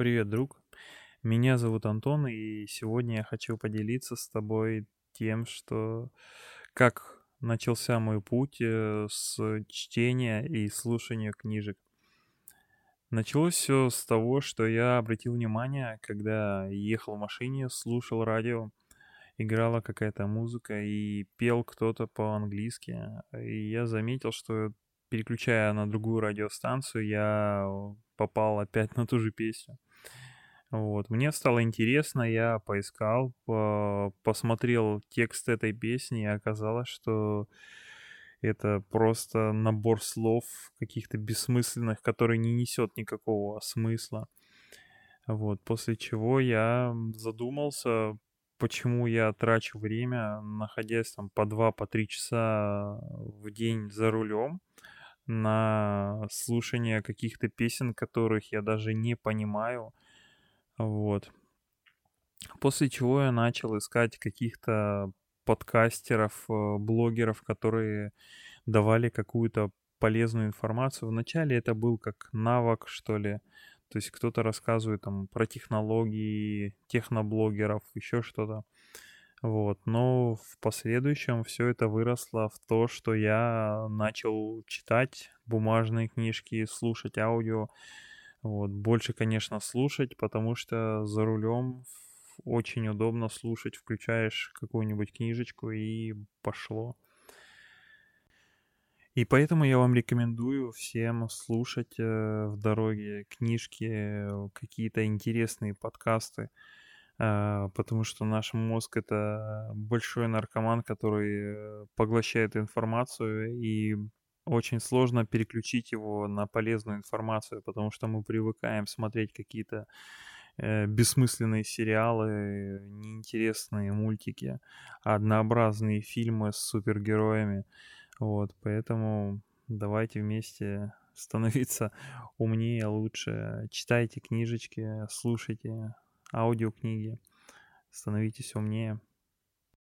Привет, друг. Меня зовут Антон, и сегодня я хочу поделиться с тобой тем, что как начался мой путь э, с чтения и слушания книжек. Началось все с того, что я обратил внимание, когда ехал в машине, слушал радио, играла какая-то музыка и пел кто-то по-английски. И я заметил, что переключая на другую радиостанцию, я попал опять на ту же песню. Вот. Мне стало интересно, я поискал, по- посмотрел текст этой песни, и оказалось, что это просто набор слов каких-то бессмысленных, который не несет никакого смысла. Вот, после чего я задумался, почему я трачу время, находясь там по два, по три часа в день за рулем на слушание каких-то песен, которых я даже не понимаю. Вот. После чего я начал искать каких-то подкастеров, э, блогеров, которые давали какую-то полезную информацию. Вначале это был как навык, что ли. То есть кто-то рассказывает там про технологии, техноблогеров, еще что-то. Вот. Но в последующем все это выросло в то, что я начал читать бумажные книжки, слушать аудио. Вот. Больше, конечно, слушать, потому что за рулем очень удобно слушать. Включаешь какую-нибудь книжечку и пошло. И поэтому я вам рекомендую всем слушать э, в дороге книжки, э, какие-то интересные подкасты, потому что наш мозг это большой наркоман, который э, поглощает информацию, и очень сложно переключить его на полезную информацию, потому что мы привыкаем смотреть какие-то э, бессмысленные сериалы, неинтересные мультики, однообразные фильмы с супергероями. Вот, поэтому давайте вместе становиться умнее, лучше. Читайте книжечки, слушайте аудиокниги, становитесь умнее.